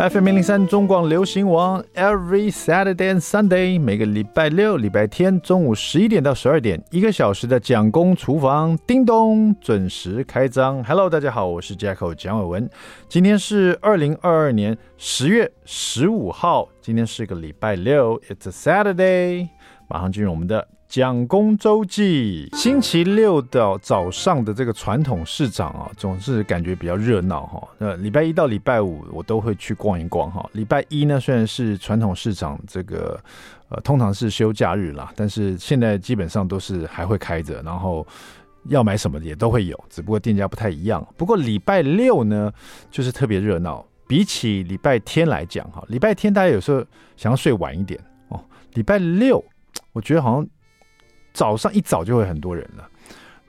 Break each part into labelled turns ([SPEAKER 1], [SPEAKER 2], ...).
[SPEAKER 1] FM 零零三中广流行王，Every Saturday and Sunday，每个礼拜六、礼拜天中午十一点到十二点，一个小时的蒋公厨房，叮咚，准时开张。Hello，大家好，我是 Jacko 蒋伟文。今天是二零二二年十月十五号，今天是个礼拜六，It's a Saturday。马上进入我们的。蒋公周记，星期六的早上的这个传统市场啊，总是感觉比较热闹哈。呃，礼拜一到礼拜五我都会去逛一逛哈。礼拜一呢，虽然是传统市场这个呃通常是休假日啦，但是现在基本上都是还会开着，然后要买什么也都会有，只不过店家不太一样。不过礼拜六呢，就是特别热闹，比起礼拜天来讲哈，礼拜天大家有时候想要睡晚一点哦，礼拜六我觉得好像。早上一早就会很多人了。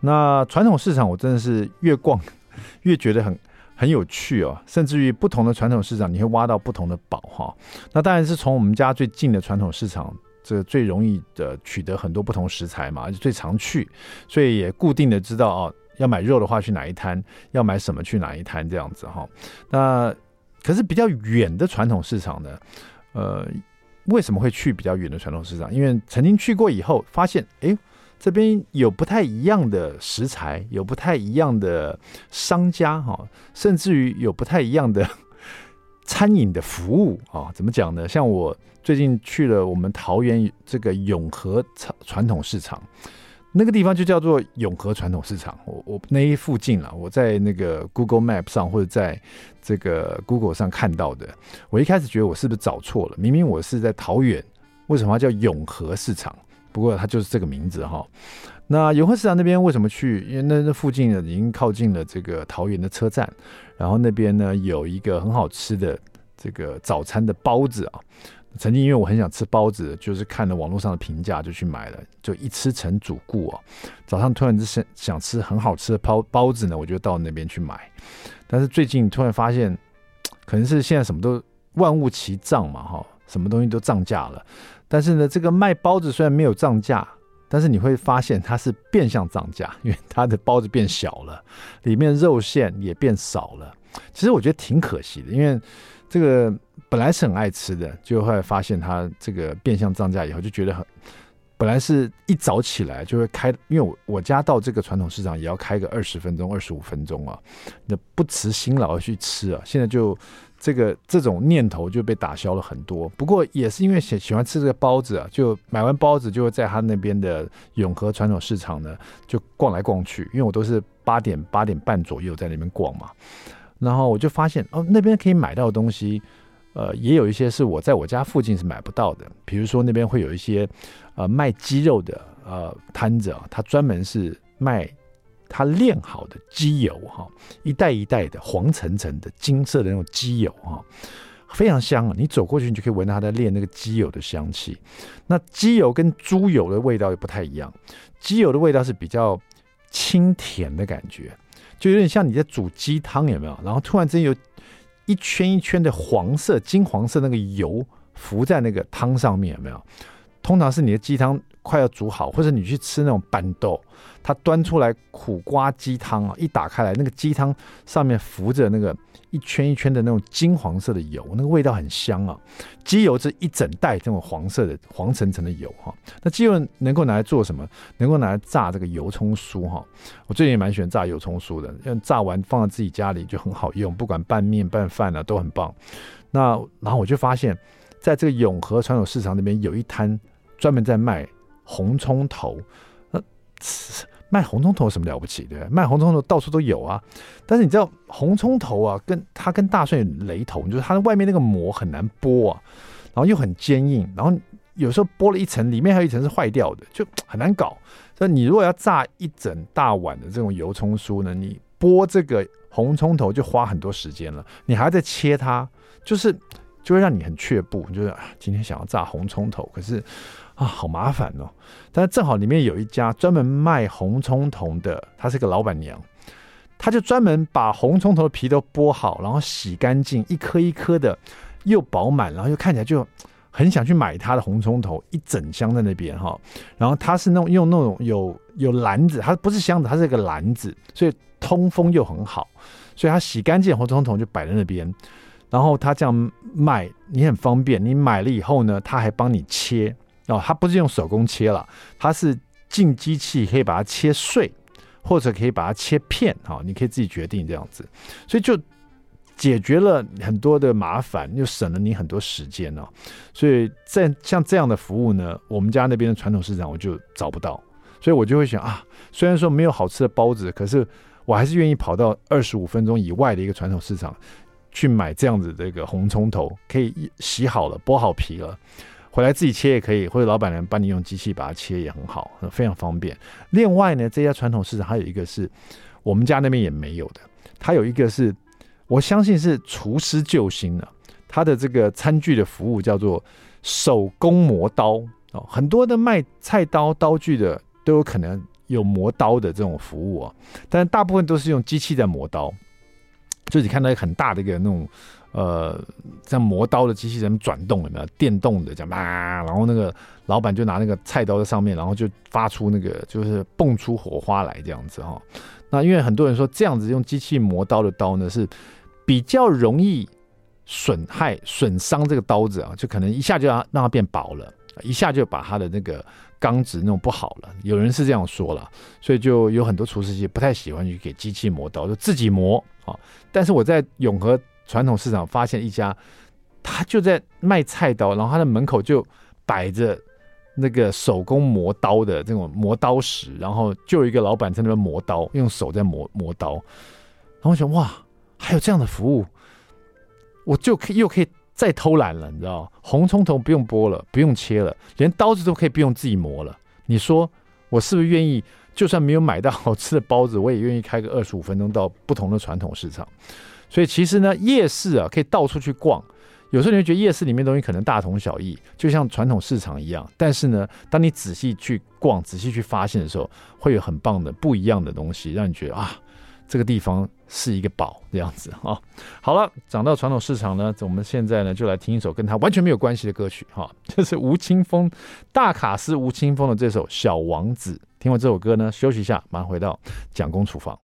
[SPEAKER 1] 那传统市场我真的是越逛 越觉得很很有趣哦，甚至于不同的传统市场你会挖到不同的宝哈。那当然是从我们家最近的传统市场，这最容易的取得很多不同食材嘛，而且最常去，所以也固定的知道哦，要买肉的话去哪一摊，要买什么去哪一摊这样子哈。那可是比较远的传统市场呢，呃。为什么会去比较远的传统市场？因为曾经去过以后，发现哎，这边有不太一样的食材，有不太一样的商家哈，甚至于有不太一样的 餐饮的服务啊。怎么讲呢？像我最近去了我们桃园这个永和传统市场。那个地方就叫做永和传统市场，我我那一附近了，我在那个 Google Map 上或者在这个 Google 上看到的。我一开始觉得我是不是找错了？明明我是在桃园，为什么它叫永和市场？不过它就是这个名字哈。那永和市场那边为什么去？因为那那附近呢已经靠近了这个桃园的车站，然后那边呢有一个很好吃的这个早餐的包子啊。曾经因为我很想吃包子，就是看了网络上的评价就去买了，就一吃成主顾哦。早上突然之间想吃很好吃的包包子呢，我就到那边去买。但是最近突然发现，可能是现在什么都万物齐涨嘛，哈，什么东西都涨价了。但是呢，这个卖包子虽然没有涨价，但是你会发现它是变相涨价，因为它的包子变小了，里面肉馅也变少了。其实我觉得挺可惜的，因为这个。本来是很爱吃的，就后来发现它这个变相涨价以后，就觉得很。本来是一早起来就会开，因为我我家到这个传统市场也要开个二十分钟、二十五分钟啊，那不辞辛劳的去吃啊。现在就这个这种念头就被打消了很多。不过也是因为喜喜欢吃这个包子啊，就买完包子就会在他那边的永和传统市场呢就逛来逛去，因为我都是八点八点半左右在那边逛嘛，然后我就发现哦，那边可以买到的东西。呃，也有一些是我在我家附近是买不到的，比如说那边会有一些呃卖鸡肉的呃摊子啊，他专门是卖他炼好的鸡油哈，一袋一袋的黄澄澄的金色的那种鸡油哈，非常香啊！你走过去，你就可以闻到他在炼那个鸡油的香气。那鸡油跟猪油的味道又不太一样，鸡油的味道是比较清甜的感觉，就有点像你在煮鸡汤有没有？然后突然之间有。一圈一圈的黄色、金黄色那个油浮在那个汤上面，有没有？通常是你的鸡汤快要煮好，或者你去吃那种办桌，它端出来苦瓜鸡汤啊，一打开来，那个鸡汤上面浮着那个一圈一圈的那种金黄色的油，那个味道很香啊。鸡油是一整袋这种黄色的黄澄澄的油哈。那鸡油能够拿来做什么？能够拿来炸这个油葱酥哈。我最近也蛮喜欢炸油葱酥的，因为炸完放在自己家里就很好用，不管拌面拌饭啊都很棒。那然后我就发现，在这个永和传统市场那边有一摊专门在卖红葱头。那卖红葱头有什么了不起？对，卖红葱头到处都有啊。但是你知道红葱头啊，跟它跟大蒜有雷同，就是它的外面那个膜很难剥啊，然后又很坚硬，然后有时候剥了一层，里面还有一层是坏掉的，就很难搞。所以你如果要炸一整大碗的这种油葱酥呢，你剥这个红葱头就花很多时间了，你还要再切它，就是就会让你很却步，就是今天想要炸红葱头，可是。啊，好麻烦哦！但是正好里面有一家专门卖红葱头的，她是个老板娘，她就专门把红葱头的皮都剥好，然后洗干净，一颗一颗的，又饱满，然后又看起来就很想去买她的红葱头，一整箱在那边哈。然后她是那种用那种有有篮子，它不是箱子，它是一个篮子，所以通风又很好，所以她洗干净红葱头就摆在那边。然后他这样卖，你很方便。你买了以后呢，他还帮你切哦，它不是用手工切了，它是进机器可以把它切碎，或者可以把它切片，哈，你可以自己决定这样子，所以就解决了很多的麻烦，又省了你很多时间哦。所以在像这样的服务呢，我们家那边的传统市场我就找不到，所以我就会想啊，虽然说没有好吃的包子，可是我还是愿意跑到二十五分钟以外的一个传统市场。去买这样子的一个红葱头，可以洗好了，剥好皮了，回来自己切也可以，或者老板娘帮你用机器把它切也很好，非常方便。另外呢，这家传统市场还有一个是我们家那边也没有的，它有一个是我相信是厨师救星了，它的这个餐具的服务叫做手工磨刀哦，很多的卖菜刀刀具的都有可能有磨刀的这种服务啊，但大部分都是用机器在磨刀。就你看到很大的一个那种，呃，像磨刀的机器人转动有没有？电动的这样啊，然后那个老板就拿那个菜刀在上面，然后就发出那个就是蹦出火花来这样子哈。那因为很多人说这样子用机器磨刀的刀呢是比较容易损害损伤这个刀子啊，就可能一下就让让它变薄了，一下就把它的那个。钢质弄不好了，有人是这样说了，所以就有很多厨师机不太喜欢去给机器磨刀，就自己磨啊。但是我在永和传统市场发现一家，他就在卖菜刀，然后他的门口就摆着那个手工磨刀的这种磨刀石，然后就有一个老板在那边磨刀，用手在磨磨刀。然后我想，哇，还有这样的服务，我就可以又可以。再偷懒了，你知道红葱头不用剥了，不用切了，连刀子都可以不用自己磨了。你说我是不是愿意？就算没有买到好吃的包子，我也愿意开个二十五分钟到不同的传统市场。所以其实呢，夜市啊可以到处去逛。有时候你会觉得夜市里面东西可能大同小异，就像传统市场一样。但是呢，当你仔细去逛、仔细去发现的时候，会有很棒的不一样的东西，让你觉得啊。这个地方是一个宝，这样子啊。好了，讲到传统市场呢，我们现在呢就来听一首跟他完全没有关系的歌曲哈，就是吴青峰大卡司吴青峰的这首《小王子》。听完这首歌呢，休息一下，马上回到蒋公厨房。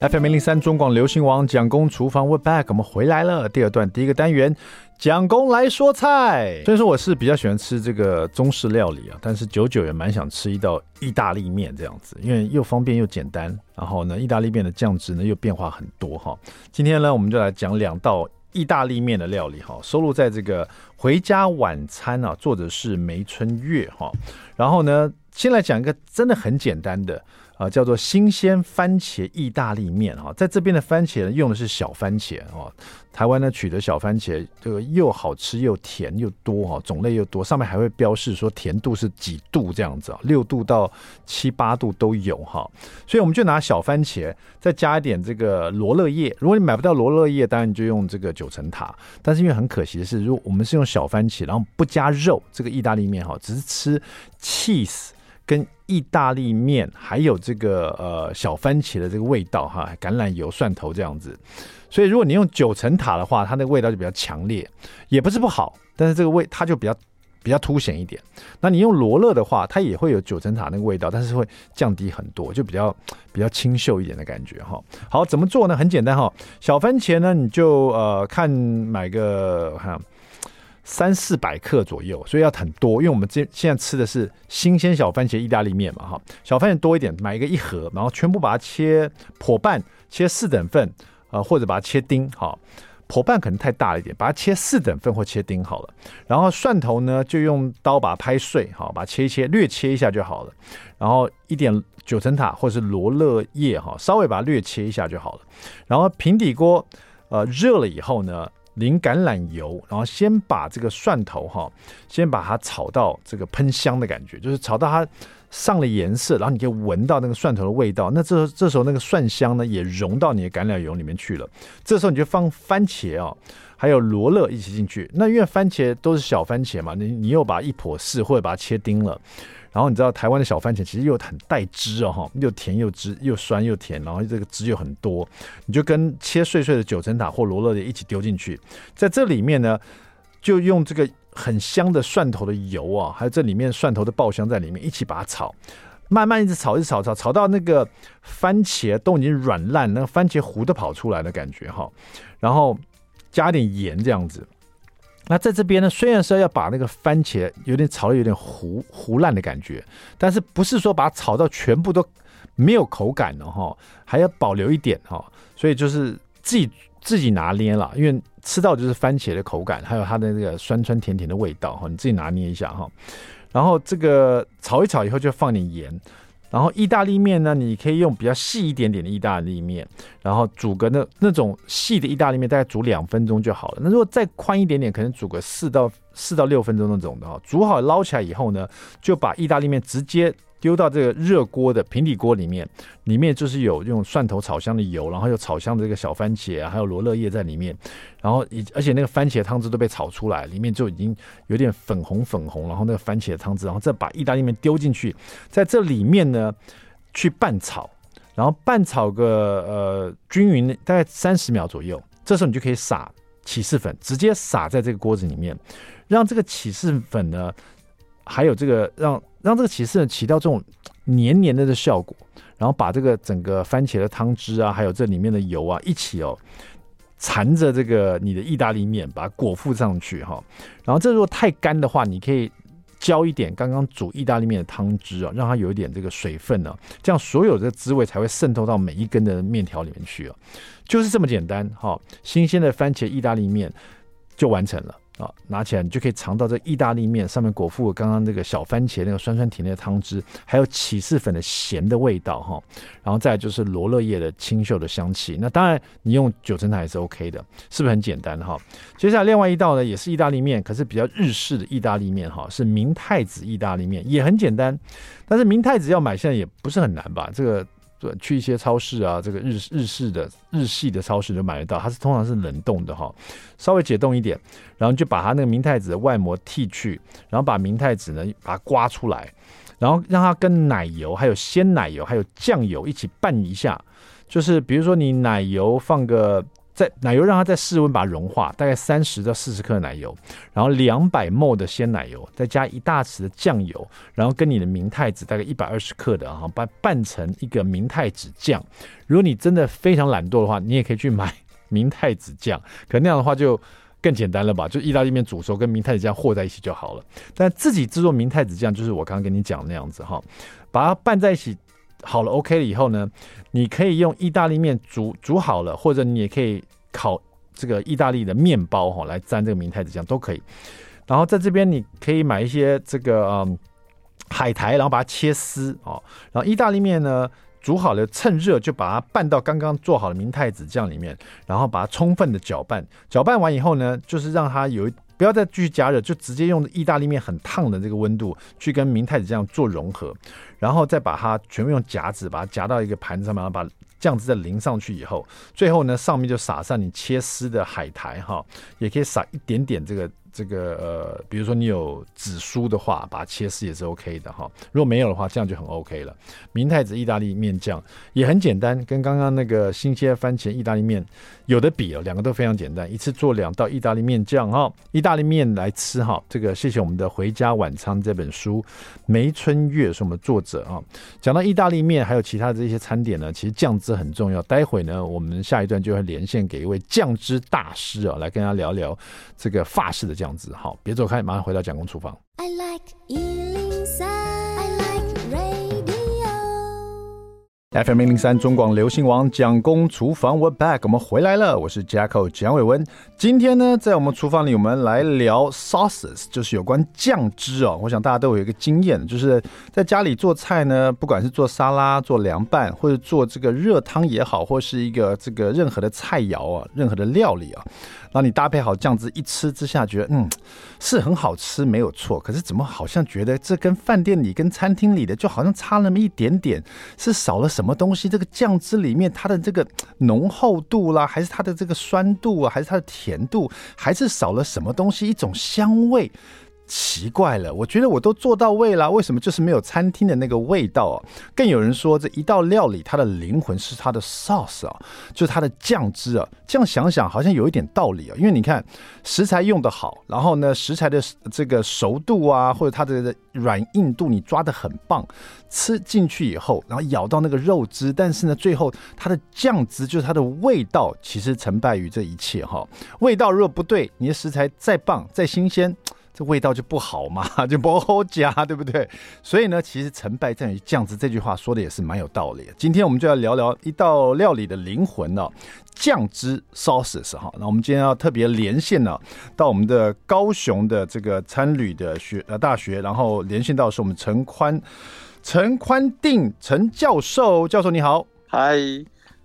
[SPEAKER 1] FM 零零三中广流行王蒋公厨房 We Back，我们回来了。第二段第一个单元，蒋公来说菜。虽然说我是比较喜欢吃这个中式料理啊，但是久久也蛮想吃一道意大利面这样子，因为又方便又简单。然后呢，意大利面的酱汁呢又变化很多哈。今天呢，我们就来讲两道意大利面的料理哈，收录在这个《回家晚餐》啊，作者是梅春月哈。然后呢，先来讲一个真的很简单的。啊，叫做新鲜番茄意大利面哈，在这边的番茄呢，用的是小番茄哦。台湾呢，取得小番茄，这个又好吃又甜又多哈，种类又多，上面还会标示说甜度是几度这样子啊，六度到七八度都有哈。所以我们就拿小番茄，再加一点这个罗勒叶。如果你买不到罗勒叶，当然你就用这个九层塔。但是因为很可惜的是，如果我们是用小番茄，然后不加肉，这个意大利面哈，只是吃 cheese。跟意大利面还有这个呃小番茄的这个味道哈，橄榄油、蒜头这样子，所以如果你用九层塔的话，它那个味道就比较强烈，也不是不好，但是这个味它就比较比较凸显一点。那你用罗勒的话，它也会有九层塔那个味道，但是会降低很多，就比较比较清秀一点的感觉哈。好，怎么做呢？很简单哈，小番茄呢，你就呃看买个哈。三四百克左右，所以要很多，因为我们这现在吃的是新鲜小番茄意大利面嘛，哈，小番茄多一点，买一个一盒，然后全部把它切剖半，切四等份，呃，或者把它切丁，哈，剖半可能太大了一点，把它切四等份或切丁好了。然后蒜头呢，就用刀把它拍碎，好，把它切一切，略切一下就好了。然后一点九层塔或者是罗勒叶，哈，稍微把它略切一下就好了。然后平底锅，呃，热了以后呢，淋橄榄油，然后先把这个蒜头哈，先把它炒到这个喷香的感觉，就是炒到它上了颜色，然后你可以闻到那个蒜头的味道。那这这时候那个蒜香呢也融到你的橄榄油里面去了。这时候你就放番茄啊，还有罗勒一起进去。那因为番茄都是小番茄嘛，你你又把它一剖四或者把它切丁了。然后你知道台湾的小番茄其实又很带汁哦，哈，又甜又汁，又酸又甜，然后这个汁又很多，你就跟切碎碎的九层塔或罗勒的一起丢进去，在这里面呢，就用这个很香的蒜头的油啊，还有这里面蒜头的爆香在里面一起把它炒。慢慢一直炒，一直炒，炒炒到那个番茄都已经软烂，那个番茄糊都跑出来的感觉哈。然后加点盐这样子。那在这边呢，虽然说要把那个番茄有点炒的有点糊糊烂的感觉，但是不是说把它炒到全部都没有口感了哈，还要保留一点哈。所以就是自己自己拿捏了，因为吃到就是番茄的口感，还有它的那个酸酸甜甜的味道哈，你自己拿捏一下哈。然后这个炒一炒以后就放点盐。然后意大利面呢，你可以用比较细一点点的意大利面，然后煮个那那种细的意大利面，大概煮两分钟就好了。那如果再宽一点点，可能煮个四到四到六分钟那种的哈。煮好捞起来以后呢，就把意大利面直接。丢到这个热锅的平底锅里面，里面就是有用蒜头炒香的油，然后有炒香的这个小番茄啊，还有罗勒叶在里面，然后而且那个番茄汤汁都被炒出来，里面就已经有点粉红粉红，然后那个番茄汤汁，然后再把意大利面丢进去，在这里面呢去拌炒，然后拌炒个呃均匀，大概三十秒左右，这时候你就可以撒起司粉，直接撒在这个锅子里面，让这个起司粉呢，还有这个让。让这个起司呢起到这种黏黏的的效果，然后把这个整个番茄的汤汁啊，还有这里面的油啊一起哦缠着这个你的意大利面，把它裹覆上去哈。然后这如果太干的话，你可以浇一点刚刚煮意大利面的汤汁啊，让它有一点这个水分呢，这样所有的滋味才会渗透到每一根的面条里面去啊。就是这么简单哈，新鲜的番茄意大利面就完成了。啊，拿起来你就可以尝到这意大利面上面裹覆刚刚那个小番茄那个酸酸甜甜的汤汁，还有起司粉的咸的味道哈，然后再就是罗勒叶的清秀的香气。那当然你用九层塔也是 OK 的，是不是很简单哈？接下来另外一道呢也是意大利面，可是比较日式的意大利面哈，是明太子意大利面，也很简单。但是明太子要买现在也不是很难吧？这个。去一些超市啊，这个日日式的日系的超市都买得到，它是通常是冷冻的哈，稍微解冻一点，然后就把它那个明太子的外膜剃去，然后把明太子呢把它刮出来，然后让它跟奶油、还有鲜奶油、还有酱油一起拌一下，就是比如说你奶油放个。在奶油让它在室温把它融化，大概三十到四十克奶油，然后两百 ml 的鲜奶油，再加一大匙的酱油，然后跟你的明太子大概一百二十克的啊，把拌成一个明太子酱。如果你真的非常懒惰的话，你也可以去买明太子酱，可那样的话就更简单了吧？就意大利面煮熟跟明太子酱和在一起就好了。但自己制作明太子酱就是我刚刚跟你讲那样子哈，把它拌在一起。好了，OK 了以后呢，你可以用意大利面煮煮好了，或者你也可以烤这个意大利的面包哈，来沾这个明太子酱都可以。然后在这边你可以买一些这个嗯海苔，然后把它切丝哦。然后意大利面呢煮好了，趁热就把它拌到刚刚做好的明太子酱里面，然后把它充分的搅拌。搅拌完以后呢，就是让它有一。不要再继续加热，就直接用意大利面很烫的这个温度去跟明太子这样做融合，然后再把它全部用夹子把它夹到一个盘子上面，然后把酱汁再淋上去以后，最后呢上面就撒上你切丝的海苔哈，也可以撒一点点这个。这个呃，比如说你有紫苏的话，把它切丝也是 OK 的哈。如果没有的话，这样就很 OK 了。明太子意大利面酱也很简单，跟刚刚那个新鲜番茄意大利面有的比哦，两个都非常简单，一次做两道意大利面酱哈。意大利面来吃哈，这个谢谢我们的《回家晚餐》这本书，梅春月是我们作者啊。讲到意大利面，还有其他的这些餐点呢，其实酱汁很重要。待会呢，我们下一段就会连线给一位酱汁大师啊，来跟大家聊聊这个法式的酱。汁好，别走开，马上回到蒋公厨房。I like FM 零零三中广流行王蒋公厨房，We're back，我们回来了，我是 Jacko 蒋伟文。今天呢，在我们厨房里，我们来聊 sauces，就是有关酱汁哦。我想大家都有一个经验，就是在家里做菜呢，不管是做沙拉、做凉拌，或者做这个热汤也好，或是一个这个任何的菜肴啊，任何的料理啊。然后你搭配好酱汁，一吃之下觉得嗯是很好吃，没有错。可是怎么好像觉得这跟饭店里、跟餐厅里的就好像差那么一点点，是少了什么什么东西？这个酱汁里面它的这个浓厚度啦，还是它的这个酸度啊，还是它的甜度，还是少了什么东西？一种香味奇怪了，我觉得我都做到位了，为什么就是没有餐厅的那个味道啊？更有人说，这一道料理它的灵魂是它的 sauce 啊，就是它的酱汁啊。这样想想好像有一点道理啊，因为你看食材用得好，然后呢食材的这个熟度啊，或者它的软硬度你抓得很棒，吃进去以后，然后咬到那个肉汁，但是呢最后它的酱汁就是它的味道，其实成败于这一切哈。味道如果不对，你的食材再棒再新鲜。这味道就不好嘛，就不好加，对不对？所以呢，其实成败在于酱汁。这句话说的也是蛮有道理的。今天我们就要聊聊一道料理的灵魂哦，酱汁 sauces 哈。那我们今天要特别连线呢，到我们的高雄的这个餐旅的学呃大学，然后连线到是我们陈宽陈宽定陈教授，教授你好，
[SPEAKER 2] 嗨，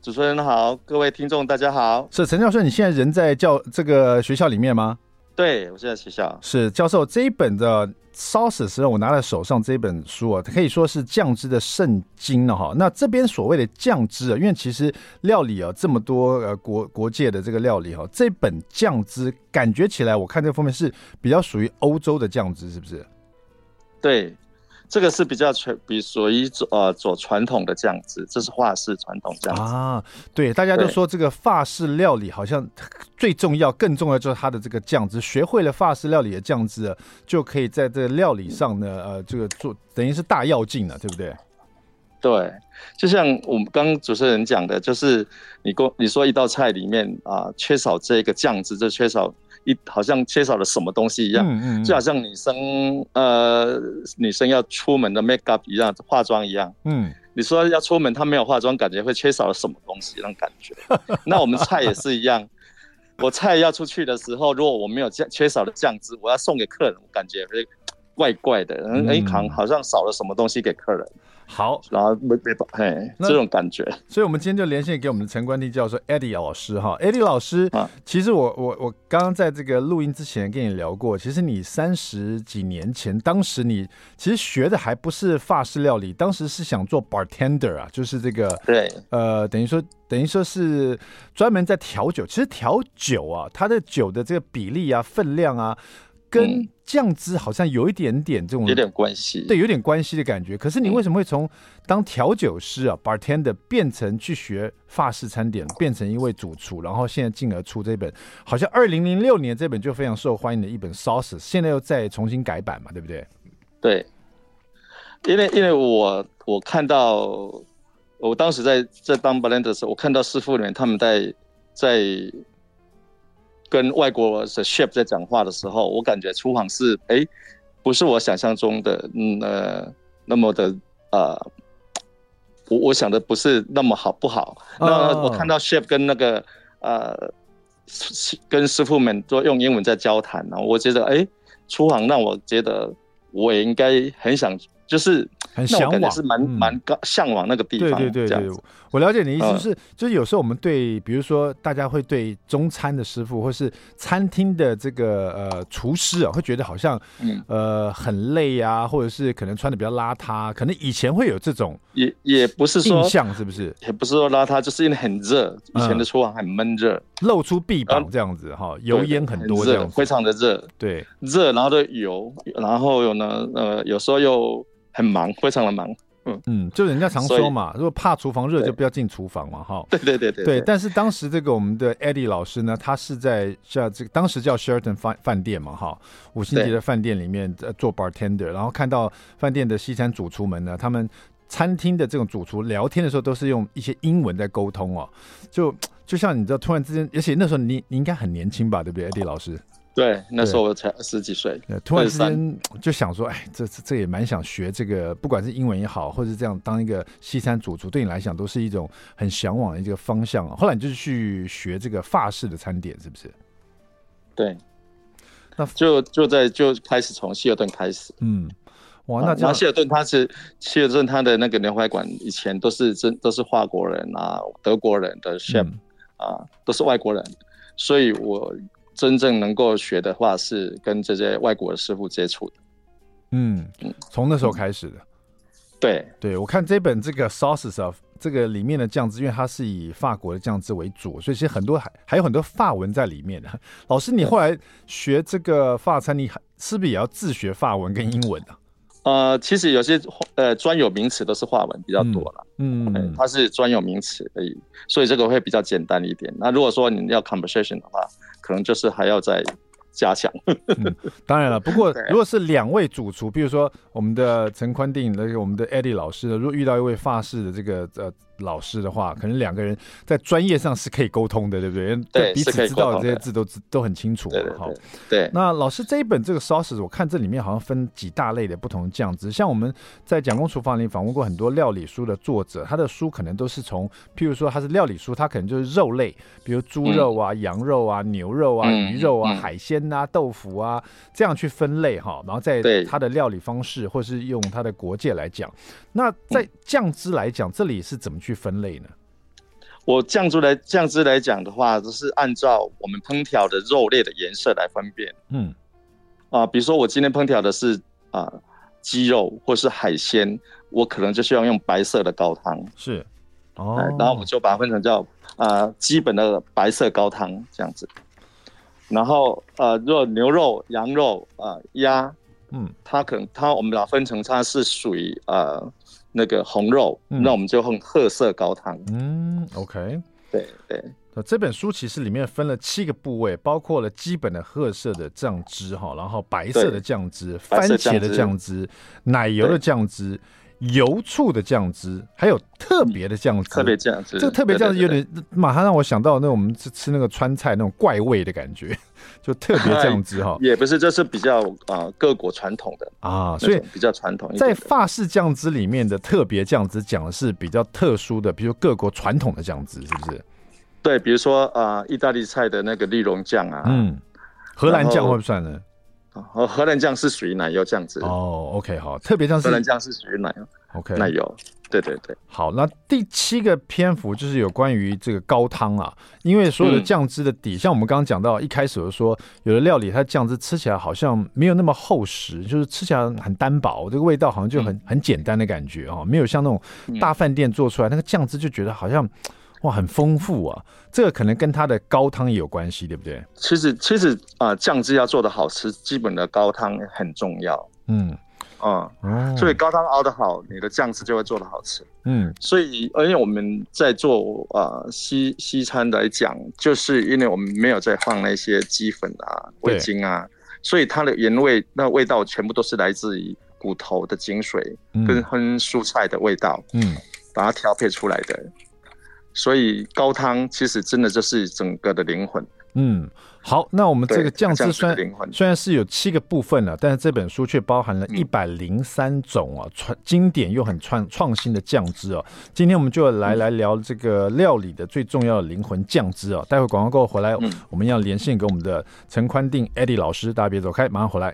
[SPEAKER 2] 主持人好，各位听众大家好。
[SPEAKER 1] 是陈教授，你现在人在教这个学校里面吗？
[SPEAKER 2] 对，我现在学校
[SPEAKER 1] 是教授这一本的烧死时候我拿在手上这一本书啊，可以说是酱汁的圣经了哈。那这边所谓的酱汁啊，因为其实料理啊这么多呃国国界的这个料理哈，这本酱汁感觉起来，我看这个封面是比较属于欧洲的酱汁，是不是？
[SPEAKER 2] 对。这个是比较传，比属于呃做传统的酱汁，这是法式传统酱汁
[SPEAKER 1] 啊。对，大家都说这个法式料理好像最重要，更重要就是它的这个酱汁。学会了法式料理的酱汁，就可以在这个料理上呢，呃，这个做等于是大跃进了，对不对？
[SPEAKER 2] 对，就像我们刚刚主持人讲的，就是你过你说一道菜里面啊、呃，缺少这个酱汁，就缺少。一好像缺少了什么东西一样，嗯嗯、就好像女生呃女生要出门的 make up 一样，化妆一样。嗯，你说要出门，她没有化妆，感觉会缺少了什么东西那种感觉。那我们菜也是一样，我菜要出去的时候，如果我没有酱缺少了酱汁，我要送给客人，我感觉会怪怪的，哎、嗯，好像少了什么东西给客人。
[SPEAKER 1] 好，
[SPEAKER 2] 然后没没嘿，这种感觉。
[SPEAKER 1] 所以，我们今天就连线给我们的陈宽定教授 Eddie 老师哈。Eddie 老师，啊、其实我我我刚刚在这个录音之前跟你聊过，其实你三十几年前，当时你其实学的还不是法式料理，当时是想做 bartender 啊，就是这个
[SPEAKER 2] 对，
[SPEAKER 1] 呃，等于说等于说是专门在调酒。其实调酒啊，它的酒的这个比例啊、分量啊。跟酱汁好像有一点点这种
[SPEAKER 2] 有点关系，
[SPEAKER 1] 对，有点关系的感觉。可是你为什么会从当调酒师啊，bartender 变成去学法式餐点，变成一位主厨，然后现在进而出这本，好像二零零六年这本就非常受欢迎的一本 sauces，现在又再重新改版嘛，对不对？
[SPEAKER 2] 对，因为因为我我看到我当时在在当 bartender 的时候，我看到师傅里面他们在在。跟外国的 chef 在讲话的时候，我感觉厨房是哎、欸，不是我想象中的嗯呃那么的呃，我我想的不是那么好不好。Oh. 那我看到 chef 跟那个呃跟师傅们都用英文在交谈，然后我觉得哎，厨房让我觉得我也应该很想。就是很向往，是蛮蛮高向往那个地方。
[SPEAKER 1] 对对对对，我了解你的意思，就是，就是有时候我们对，比如说大家会对中餐的师傅，或是餐厅的这个呃厨师啊，会觉得好像呃很累啊，或者是可能穿的比较邋遢，可能以前会有这种，
[SPEAKER 2] 也也不是说印
[SPEAKER 1] 象是不是？
[SPEAKER 2] 也不是说邋遢，就是因为很热，以前的厨房很闷热，
[SPEAKER 1] 露出臂膀这样子哈，油烟很多这样，
[SPEAKER 2] 非常的热，
[SPEAKER 1] 对，
[SPEAKER 2] 热，然后的油，然后有呢呃有时候又。很忙，非常的忙。嗯
[SPEAKER 1] 嗯，就人家常说嘛，如果怕厨房热，就不要进厨房嘛，哈。
[SPEAKER 2] 对对对对。
[SPEAKER 1] 对，但是当时这个我们的 Eddie 老师呢，他是在像这个当时叫 Sheraton 饭饭店嘛，哈，五星级的饭店里面做 bartender，然后看到饭店的西餐主厨们呢，他们餐厅的这种主厨聊天的时候都是用一些英文在沟通哦，就就像你知道，突然之间，而且那时候你你应该很年轻吧，对不对，Eddie 老师？
[SPEAKER 2] 对，那时候我才二十几岁，
[SPEAKER 1] 突然之间就想说，哎，这这这也蛮想学这个，不管是英文也好，或者是这样当一个西餐主厨，对你来讲都是一种很向往的一个方向。后来你就去学这个法式的餐点，是不是？
[SPEAKER 2] 对，那就就在就开始从希尔顿开始。嗯，
[SPEAKER 1] 哇，那
[SPEAKER 2] 那希尔顿他是希尔顿他的那个牛排馆以前都是真都是法国人啊，德国人的 chef、嗯、啊，都是外国人，所以我。真正能够学的话，是跟这些外国的师傅接触的。
[SPEAKER 1] 嗯嗯，从那时候开始的。
[SPEAKER 2] 对
[SPEAKER 1] 对，我看这本这个 sauces of 这个里面的酱汁，因为它是以法国的酱汁为主，所以其实很多还还有很多法文在里面的。老师，你后来学这个法餐，你是不是也要自学法文跟英文啊？
[SPEAKER 2] 呃，其实有些呃专有名词都是话文比较多了，
[SPEAKER 1] 嗯，嗯，
[SPEAKER 2] 它是专有名词而已，所以这个会比较简单一点。那如果说你要 conversation 的话，可能就是还要再加强。
[SPEAKER 1] 嗯，当然了，不过如果是两位主厨，比如说我们的陈宽定那个我们的 Eddie 老师，如果遇到一位法式的这个呃。老师的话，可能两个人在专业上是可以沟通的，对不对？
[SPEAKER 2] 对，
[SPEAKER 1] 彼此知道的这些字都都很清楚。
[SPEAKER 2] 好，对。
[SPEAKER 1] 那老师这一本这个 sauces，我看这里面好像分几大类的不同的酱汁。像我们在蒋公厨房里访问过很多料理书的作者，他的书可能都是从，譬如说他是料理书，他可能就是肉类，比如猪肉啊、嗯、羊肉啊、牛肉啊、嗯、鱼肉啊、嗯、海鲜啊、豆腐啊这样去分类哈，然后在他的料理方式或是用他的国界来讲。那在酱汁来讲，这里是怎么去分类呢？
[SPEAKER 2] 我酱汁来酱汁来讲的话，就是按照我们烹调的肉类的颜色来分辨。嗯，啊，比如说我今天烹调的是啊鸡肉或是海鲜，我可能就需要用白色的高汤。
[SPEAKER 1] 是，哦，
[SPEAKER 2] 然后我就把它分成叫啊基本的白色高汤这样子。然后呃，如果牛肉、羊肉啊、鸭。嗯，它可能它我们把它分成它是属于呃那个红肉，嗯、那我们就用褐色高汤。
[SPEAKER 1] 嗯，OK，
[SPEAKER 2] 对对。
[SPEAKER 1] 那这本书其实里面分了七个部位，包括了基本的褐色的酱汁哈，然后白色的酱汁、番茄的酱汁、奶油的酱汁。油醋的酱汁，还有特别的酱汁，
[SPEAKER 2] 特别酱汁，
[SPEAKER 1] 这个特别酱汁有点马上让我想到那我们吃吃那个川菜那种怪味的感觉，就特别酱汁哈。
[SPEAKER 2] 也不是，这是比较啊各国传统的
[SPEAKER 1] 啊，所以
[SPEAKER 2] 比较传统。
[SPEAKER 1] 在法式酱汁里面的特别酱汁讲的是比较特殊的，比如各国传统的酱汁，是不是？
[SPEAKER 2] 对，比如说啊，意大利菜的那个利蓉酱啊，
[SPEAKER 1] 嗯，荷兰酱会不算呢？
[SPEAKER 2] 哦，荷兰酱是属于奶油酱汁
[SPEAKER 1] 哦。OK，好，特别酱是
[SPEAKER 2] 荷兰酱是属于奶油。
[SPEAKER 1] OK，
[SPEAKER 2] 奶油。对对对。
[SPEAKER 1] 好，那第七个篇幅就是有关于这个高汤啊，因为所有的酱汁的底，嗯、像我们刚刚讲到一开始就说，有的料理它酱汁吃起来好像没有那么厚实，就是吃起来很单薄，这个味道好像就很、嗯、很简单的感觉啊，没有像那种大饭店做出来、嗯、那个酱汁就觉得好像。哇，很丰富啊！这个可能跟它的高汤也有关系，对不对？
[SPEAKER 2] 其实，其实啊，酱汁要做得好吃，基本的高汤很重要。嗯，啊，哦、所以高汤熬得好，你的酱汁就会做得好吃。嗯，所以，而且我们在做啊西西餐来讲，就是因为我们没有在放那些鸡粉啊、味精啊，所以它的原味那、味道全部都是来自于骨头的精髓跟跟蔬菜的味道。嗯，把它调配出来的。所以高汤其实真的就是整个的灵魂。嗯，
[SPEAKER 1] 好，那我们这个酱汁虽然虽然是有七个部分了，但是这本书却包含了一百零三种啊，传经典又很创创新的酱汁哦。今天我们就来来聊这个料理的最重要的灵魂酱汁哦。待会广告过后回来，我们要连线给我们的陈宽定 Eddie 老师，大家别走开，马上回来。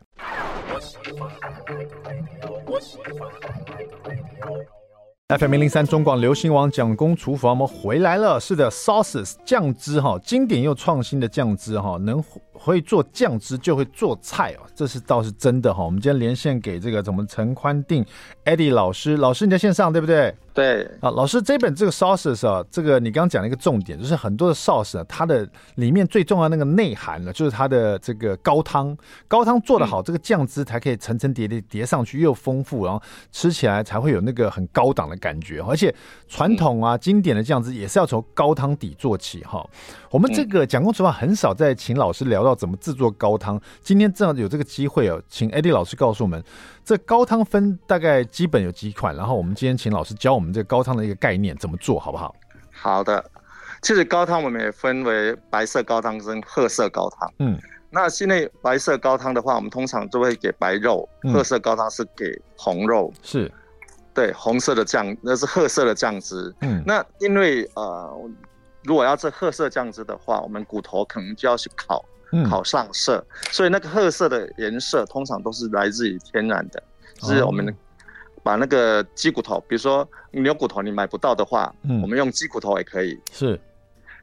[SPEAKER 1] FM 零零三中广流行王蒋公厨房，我们回来了。是的，sauces 酱汁哈，经典又创新的酱汁哈，能会做酱汁就会做菜哦，这是倒是真的哈。我们今天连线给这个怎么陈宽定 Eddie 老师，老师你在线上对不对？
[SPEAKER 2] 对
[SPEAKER 1] 啊，老师这本这个 sauces 啊，这个你刚刚讲了一个重点，就是很多的 sauce 啊，它的里面最重要的那个内涵呢，就是它的这个高汤，高汤做得好，嗯、这个酱汁才可以层层叠叠叠上去，又丰富，然后吃起来才会有那个很高档的感觉。而且传统啊，经典的酱汁也是要从高汤底做起哈。我们这个讲公厨房很少在请老师聊到怎么制作高汤，今天正好有这个机会哦，请 Eddie 老师告诉我们。这高汤分大概基本有几款，然后我们今天请老师教我们这个高汤的一个概念怎么做好不好？
[SPEAKER 2] 好的，其实高汤我们也分为白色高汤跟褐色高汤。嗯，那现在白色高汤的话，我们通常都会给白肉；嗯、褐色高汤是给红肉。是，对，红色的酱那是褐色的酱汁。嗯，那因为呃，如果要这褐色酱汁的话，我们骨头可能就要去烤。烤上色，所以那个褐色的颜色通常都是来自于天然的，就是我们把那个鸡骨头，比如说牛骨头你买不到的话，嗯，我们用鸡骨头也可以。是，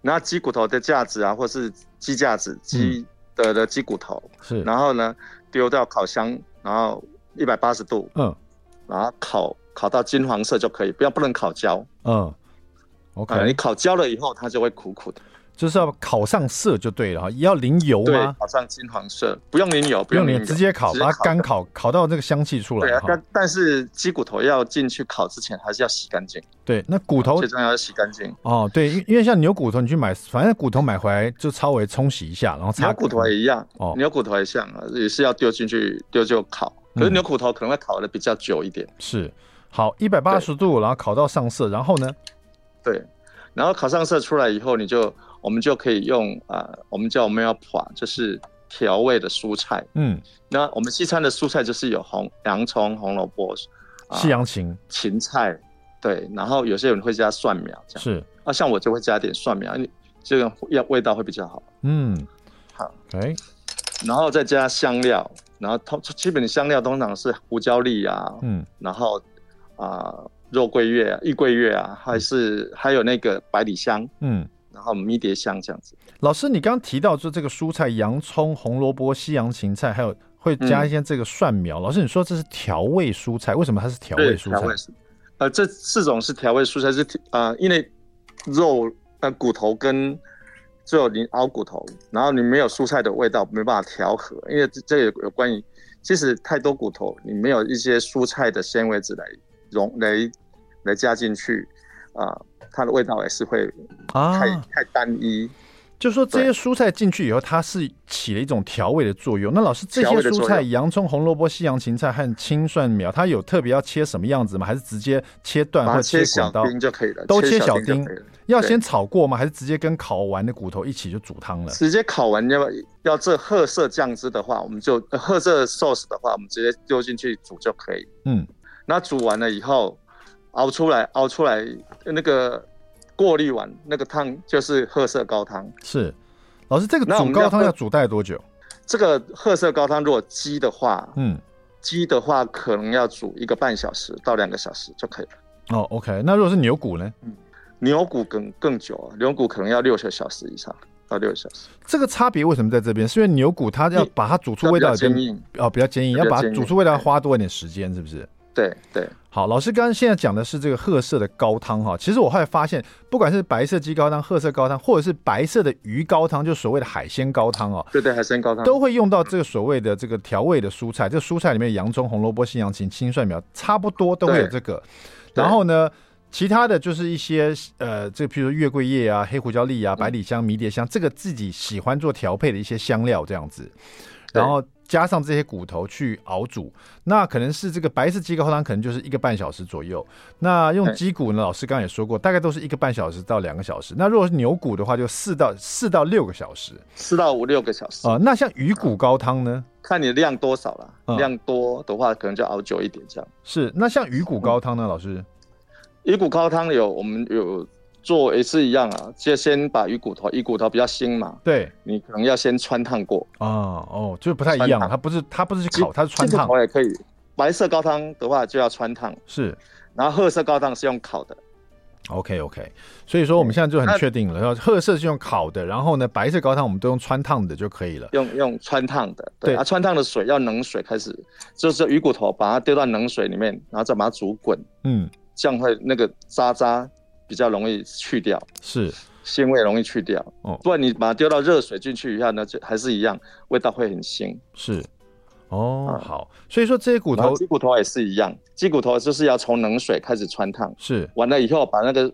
[SPEAKER 2] 那鸡骨头的架子啊，或是鸡架子，鸡的的鸡骨头，是，然后呢丢到烤箱，然后一百八十度，嗯，然后烤烤到金黄色就可以，不要不能烤焦，嗯。
[SPEAKER 1] OK，、
[SPEAKER 2] 呃、你烤焦了以后，它就会苦苦的。
[SPEAKER 1] 就是要烤上色就对了哈，要淋油吗？
[SPEAKER 2] 对，烤上金黄色，不用淋油，
[SPEAKER 1] 不用淋，直接烤，把它干烤，烤到这个香气出来。
[SPEAKER 2] 对啊，但但是鸡骨头要进去烤之前，还是要洗干净。
[SPEAKER 1] 对，那骨头
[SPEAKER 2] 最重要要洗干净。
[SPEAKER 1] 哦，对，因因为像牛骨头，你去买，反正骨头买回来就稍微冲洗一下，然后擦。
[SPEAKER 2] 牛骨头也一样，哦，牛骨头也像啊，也是要丢进去丢就烤，可是牛骨头可能会烤的比较久一点。
[SPEAKER 1] 嗯、是，好，一百八十度，然后烤到上色，然后呢？
[SPEAKER 2] 对，然后烤上色出来以后，你就。我们就可以用啊、呃，我们叫 meal pot，就是调味的蔬菜。嗯，那我们西餐的蔬菜就是有红洋葱、红萝卜、
[SPEAKER 1] 西洋芹、
[SPEAKER 2] 芹菜，对。然后有些人会加蒜苗，这样
[SPEAKER 1] 是。
[SPEAKER 2] 啊，像我就会加点蒜苗，这个要味道会比较好。
[SPEAKER 1] 嗯，
[SPEAKER 2] 好
[SPEAKER 1] ，OK。
[SPEAKER 2] 然后再加香料，然后通基本的香料通常是胡椒粒啊，嗯，然后啊、呃、肉桂叶啊、玉桂叶啊，还是、嗯、还有那个百里香，嗯。然后迷迭香这样子。
[SPEAKER 1] 老师，你刚刚提到就这个蔬菜，洋葱、红萝卜、西洋芹菜，还有会加一些这个蒜苗。嗯、老师，你说这是调味蔬菜，为什么它是调味蔬菜？
[SPEAKER 2] 呃，这四种是调味蔬菜，是啊、呃，因为肉呃骨头跟最后你熬骨头，然后你没有蔬菜的味道，没办法调和。因为这这有有关于，其实太多骨头，你没有一些蔬菜的纤维质来融来来加进去啊。呃它的味道也是会太、啊、太单一，
[SPEAKER 1] 就是说这些蔬菜进去以后，它是起了一种调味的作用。那老师，这些蔬菜，洋葱、红萝卜、西洋芹菜和青蒜苗，它有特别要切什么样子吗？还是直接切断或切小丁
[SPEAKER 2] 就可以了？
[SPEAKER 1] 都切小丁，要先炒过吗？还是直接跟烤完的骨头一起就煮汤了？
[SPEAKER 2] 直接烤完要要这褐色酱汁的话，我们就褐色 sauce 的话，我们直接丢进去煮就可以。嗯，那煮完了以后。熬出来，熬出来，那个过滤完那个汤就是褐色高汤。
[SPEAKER 1] 是，老师，这个煮高汤要煮大概多久？
[SPEAKER 2] 这个褐色高汤如果鸡的话，嗯，鸡的话可能要煮一个半小时到两个小时就可以了。
[SPEAKER 1] 哦，OK，那如果是牛骨呢？
[SPEAKER 2] 嗯，牛骨更更久啊，牛骨可能要六个小时以上到六个小时。
[SPEAKER 1] 这个差别为什么在这边？是因为牛骨它要把它煮出味道，
[SPEAKER 2] 坚硬
[SPEAKER 1] 哦，比较坚硬，要把它煮出味道要花多一点时间，是不是？
[SPEAKER 2] 对对，
[SPEAKER 1] 好，老师刚刚现在讲的是这个褐色的高汤哈，其实我后来发现，不管是白色鸡高汤、褐色高汤，或者是白色的鱼高汤，就所谓的海鲜高汤哦，
[SPEAKER 2] 对对，海鲜高汤。
[SPEAKER 1] 都会用到这个所谓的这个调味的蔬菜，这个蔬菜里面洋葱、红萝卜、西洋芹、青蒜苗，差不多都会有这个。然后呢，其他的就是一些呃，这个譬如说月桂叶啊、黑胡椒粒啊、百里香、迷迭香，这个自己喜欢做调配的一些香料这样子，然后。加上这些骨头去熬煮，那可能是这个白色鸡高汤，可能就是一个半小时左右。那用鸡骨呢？老师刚刚也说过，大概都是一个半小时到两个小时。那如果是牛骨的话，就四到四到六个小时，
[SPEAKER 2] 四到五六个小时
[SPEAKER 1] 啊、呃。那像鱼骨高汤呢？
[SPEAKER 2] 看你量多少了，嗯、量多的话可能就熬久一点这样。
[SPEAKER 1] 是，那像鱼骨高汤呢？老师，
[SPEAKER 2] 鱼骨高汤有我们有。做也是一样啊，就先把鱼骨头，鱼骨头比较腥嘛，
[SPEAKER 1] 对，
[SPEAKER 2] 你可能要先穿烫过。
[SPEAKER 1] 啊，哦，就不太一样，它不是它不是去烤，它是穿烫。
[SPEAKER 2] 我也可以，白色高汤的话就要穿烫，
[SPEAKER 1] 是，
[SPEAKER 2] 然后褐色高汤是用烤的。
[SPEAKER 1] OK OK，所以说我们现在就很确定了，然后褐色是用烤的，然后呢，白色高汤我们都用穿烫的就可以了，
[SPEAKER 2] 用用穿烫的，对，对。啊，穿烫的水要冷水开始，就是鱼骨头把它丢到冷水里面，然后再把它煮滚，嗯，这样会那个渣渣。比较容易去掉，
[SPEAKER 1] 是。
[SPEAKER 2] 腥味容易去掉。哦。不然你把它丢到热水进去以后呢，就还是一样，味道会很腥。
[SPEAKER 1] 是。哦，嗯、好，所以说这些骨头，
[SPEAKER 2] 鸡骨头也是一样，鸡骨头就是要从冷水开始穿烫，
[SPEAKER 1] 是。
[SPEAKER 2] 完了以后把那个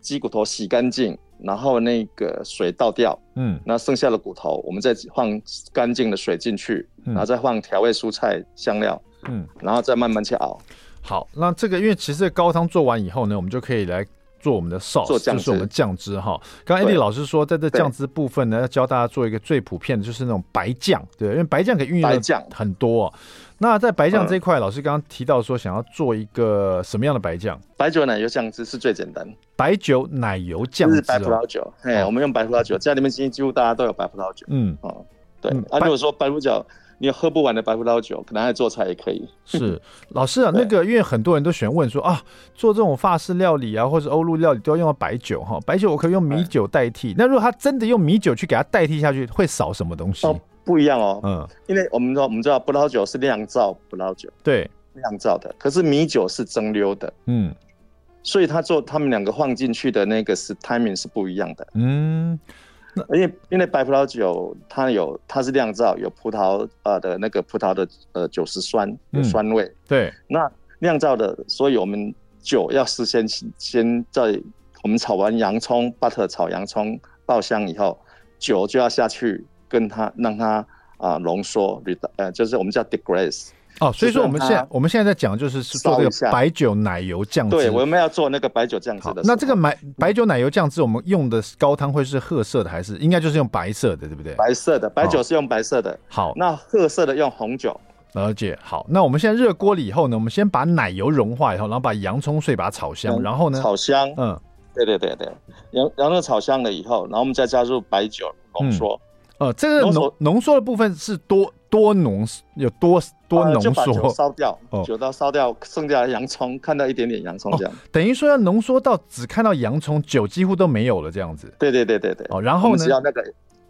[SPEAKER 2] 鸡骨头洗干净，然后那个水倒掉，嗯，那剩下的骨头我们再放干净的水进去，嗯、然后再放调味蔬菜香料，嗯，然后再慢慢去熬。
[SPEAKER 1] 好，那这个因为其实高汤做完以后呢，我们就可以来。做我们的 sauce，就是我们酱汁哈。刚刚 Eddie 老师说，在这酱汁部分呢，要教大家做一个最普遍的，就是那种白酱，对，因为白酱可以运用很多。那在白酱这一块，老师刚刚提到说，想要做一个什么样的白酱？
[SPEAKER 2] 白酒奶油酱汁是最简单。
[SPEAKER 1] 白酒奶油酱汁，
[SPEAKER 2] 白葡萄酒。哎，我们用白葡萄酒，家里面几几乎大家都有白葡萄酒。嗯，哦，对。啊，如果说白葡萄酒。你喝不完的白葡萄酒，可能还做菜也可以。
[SPEAKER 1] 是老师啊，那个因为很多人都喜欢问说啊，做这种法式料理啊，或者欧陆料理都要用到白酒哈。白酒我可以用米酒代替，那如果他真的用米酒去给它代替下去，会少什么东西？
[SPEAKER 2] 哦，不一样哦。嗯，因为我们说我们知道葡萄酒是酿造葡萄酒，
[SPEAKER 1] 对，
[SPEAKER 2] 酿造的。可是米酒是蒸馏的，嗯，所以他做他们两个放进去的那个是 timing 是不一样的。
[SPEAKER 1] 嗯，
[SPEAKER 2] 因为因为白葡萄酒它有它是酿造有葡萄呃的那个葡萄的呃酒石酸有酸味，
[SPEAKER 1] 嗯、对，
[SPEAKER 2] 那酿造的，所以我们酒要事先先在我们炒完洋葱 butter 炒洋葱爆香以后，酒就要下去跟它让它啊浓缩，呃就是我们叫 degrade。
[SPEAKER 1] 哦，所以说我们现在我们现在在讲就是是做这个白酒奶油酱汁。
[SPEAKER 2] 对，我们要做那个白酒酱汁的。
[SPEAKER 1] 那这个白白酒奶油酱汁，我们用的高汤会是褐色的，还是应该就是用白色的，对不对？
[SPEAKER 2] 白色的白酒是用白色的。
[SPEAKER 1] 好，
[SPEAKER 2] 那褐色的用红酒。
[SPEAKER 1] 了解。好，那我们现在热锅了以后呢，我们先把奶油融化以后，然后把洋葱碎把它炒香，然后呢？
[SPEAKER 2] 炒香。嗯，对对对对，洋洋葱炒香了以后，然后我们再加入白酒浓缩。
[SPEAKER 1] 呃，这个浓浓缩的部分是多。多浓有多多浓缩，就把酒
[SPEAKER 2] 烧掉，酒都烧掉，剩下的洋葱看到一点点洋葱这样，
[SPEAKER 1] 等于说要浓缩到只看到洋葱，酒几乎都没有了这样子。
[SPEAKER 2] 对对对对对。
[SPEAKER 1] 哦，然后呢？
[SPEAKER 2] 只要那个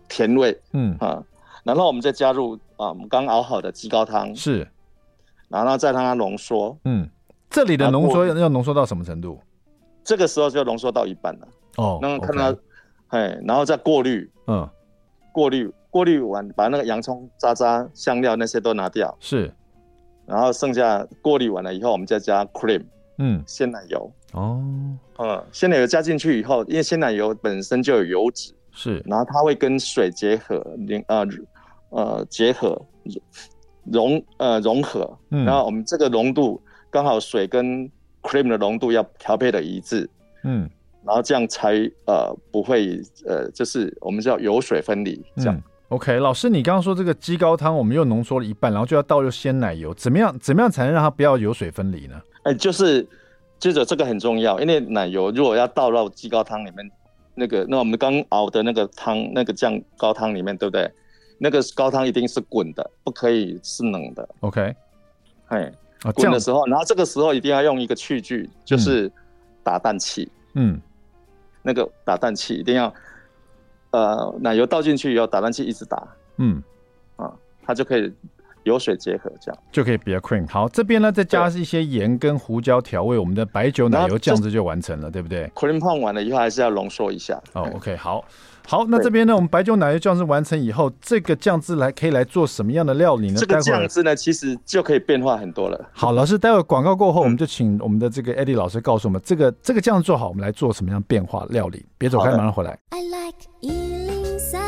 [SPEAKER 2] 甜味，嗯啊，然后我们再加入啊，我们刚熬好的鸡高汤
[SPEAKER 1] 是，
[SPEAKER 2] 然后再让它浓缩。
[SPEAKER 1] 嗯，这里的浓缩要要浓缩到什么程度？
[SPEAKER 2] 这个时候就浓缩到一半了。
[SPEAKER 1] 哦，
[SPEAKER 2] 然后看到，哎，然后再过滤，嗯，过滤。过滤完，把那个洋葱渣渣、香料那些都拿掉，
[SPEAKER 1] 是，
[SPEAKER 2] 然后剩下过滤完了以后，我们再加 cream，嗯，鲜奶油，
[SPEAKER 1] 哦，
[SPEAKER 2] 嗯，鲜奶油加进去以后，因为鲜奶油本身就有油脂，
[SPEAKER 1] 是，
[SPEAKER 2] 然后它会跟水结合，凝呃呃结合融呃融合，嗯，然后我们这个浓度刚好水跟 cream 的浓度要调配的一致，嗯，然后这样才呃不会呃就是我们叫油水分离，这样。嗯
[SPEAKER 1] OK，老师，你刚刚说这个鸡高汤，我们又浓缩了一半，然后就要倒入鲜奶油，怎么样？怎么样才能让它不要油水分离呢？
[SPEAKER 2] 哎、欸，就是，接着这个很重要，因为奶油如果要倒到鸡高汤里面，那个，那我们刚熬的那个汤，那个酱高汤里面，对不对？那个高汤一定是滚的，不可以是冷的。
[SPEAKER 1] OK，
[SPEAKER 2] 哎，滚的时候，然后这个时候一定要用一个器具，就是打蛋器。嗯，那个打蛋器一定要。呃，奶油倒进去以后，打蛋器一直打，嗯，啊，它就可以油水结合，这样
[SPEAKER 1] 就可以比较 cream。好，这边呢再加一些盐跟胡椒调味，我们的白酒奶油酱汁就完成了，对不对
[SPEAKER 2] ？cream 放完了以后，还是要浓缩一下。
[SPEAKER 1] 哦，OK，好。好，那这边呢，我们白酒奶油酱汁完成以后，这个酱汁来可以来做什么样的料理呢？
[SPEAKER 2] 这个酱汁呢，其实就可以变化很多了。
[SPEAKER 1] 好，老师，待会广告过后，我们就请我们的这个 Eddie 老师告诉我们，这个这个酱汁做好，我们来做什么样变化料理？别走开，马上回来。I like 一零三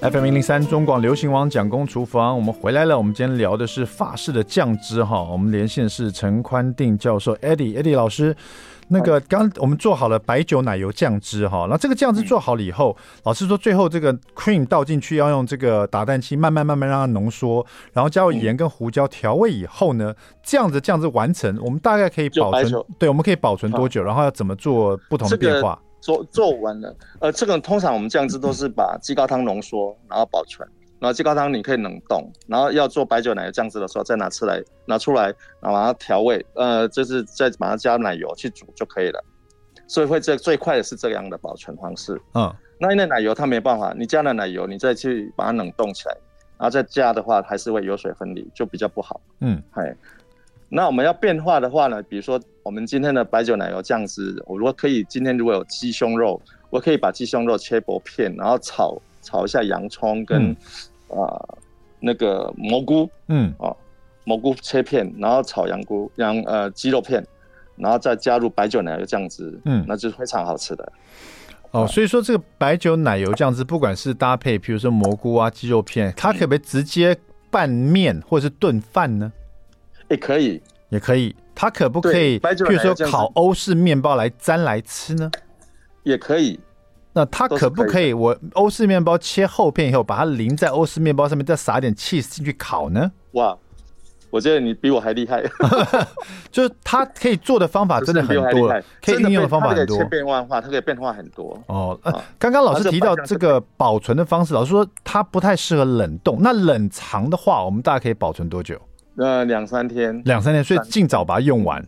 [SPEAKER 1] FM 一零三中广流行网蒋公厨房，我们回来了。我们今天聊的是法式的酱汁哈。我们连线是陈宽定教授，Eddie，Eddie 老师。那个刚我们做好了白酒奶油酱汁哈，那这个酱汁做好了以后，老师说最后这个 cream 倒进去要用这个打蛋器慢慢慢慢让它浓缩，然后加入盐跟胡椒调味以后呢，这样子酱汁完成，我们大概可以保存，对，我们可以保存多久？然后要怎么做不同的变化？
[SPEAKER 2] 做做完了，呃，这个通常我们酱汁都是把鸡高汤浓缩，然后保存，然后鸡高汤你可以冷冻，然后要做白酒奶油酱汁的时候再拿出来，拿出来，然后把它调味，呃，就是再把它加奶油去煮就可以了。所以会最最快的是这样的保存方式。嗯，那因为奶油它没办法，你加了奶油，你再去把它冷冻起来，然后再加的话还是会油水分离，就比较不好。嗯，嗨。那我们要变化的话呢，比如说我们今天的白酒奶油酱汁，我如果可以，今天如果有鸡胸肉，我可以把鸡胸肉切薄片，然后炒炒一下洋葱跟呃、那个蘑菇，嗯啊蘑菇切片，然后炒羊菇羊呃鸡肉片，然后再加入白酒奶油酱汁，嗯，那就是非常好吃的。
[SPEAKER 1] 哦，所以说这个白酒奶油酱汁，不管是搭配，比如说蘑菇啊鸡肉片，它可不可以直接拌面或者是炖饭呢？
[SPEAKER 2] 也可以，
[SPEAKER 1] 也可以。它可不可以，比如说烤欧式面包来沾来吃呢？
[SPEAKER 2] 也可以。
[SPEAKER 1] 那它可不可以？我欧式面包切厚片以后，把它淋在欧式面包上面，再撒点 cheese 进去烤呢？
[SPEAKER 2] 哇，我觉得你比我还厉害。
[SPEAKER 1] 就是它可以做的方法真的很多，可以运用的方法很多。
[SPEAKER 2] 变万化，它可以变化很多。
[SPEAKER 1] 哦，呃，刚刚老师提到这个保存的方式，老师说它不太适合冷冻。那冷藏的话，我们大概可以保存多久？
[SPEAKER 2] 呃，两三天，
[SPEAKER 1] 两三天，所以尽早把它用完。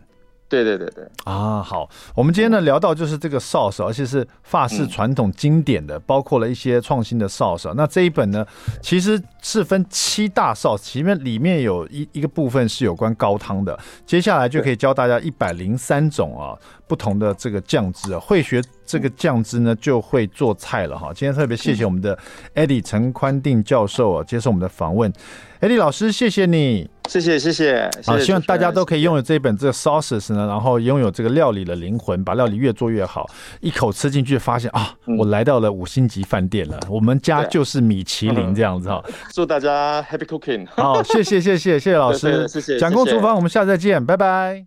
[SPEAKER 2] 对对对对
[SPEAKER 1] 啊，好，我们今天呢聊到就是这个 sauce，而且是法式传统经典的，嗯、包括了一些创新的 sauce。那这一本呢，其实是分七大 sauce，其面里面有一一个部分是有关高汤的。接下来就可以教大家一百零三种啊不同的这个酱汁啊，会学这个酱汁呢就会做菜了哈。今天特别谢谢我们的 Eddie 陈宽定教授啊接受我们的访问，Eddie 老师谢谢你。
[SPEAKER 2] 谢谢谢谢，
[SPEAKER 1] 好，希望大家都可以拥有这一本这个 sauces 呢，然后拥有这个料理的灵魂，把料理越做越好。一口吃进去，发现啊，我来到了五星级饭店了，我们家就是米其林这样子哈。
[SPEAKER 2] 祝大家 happy cooking。
[SPEAKER 1] 好，谢谢谢谢谢谢老师，谢谢。蒋公厨房，我们下次再见，拜拜。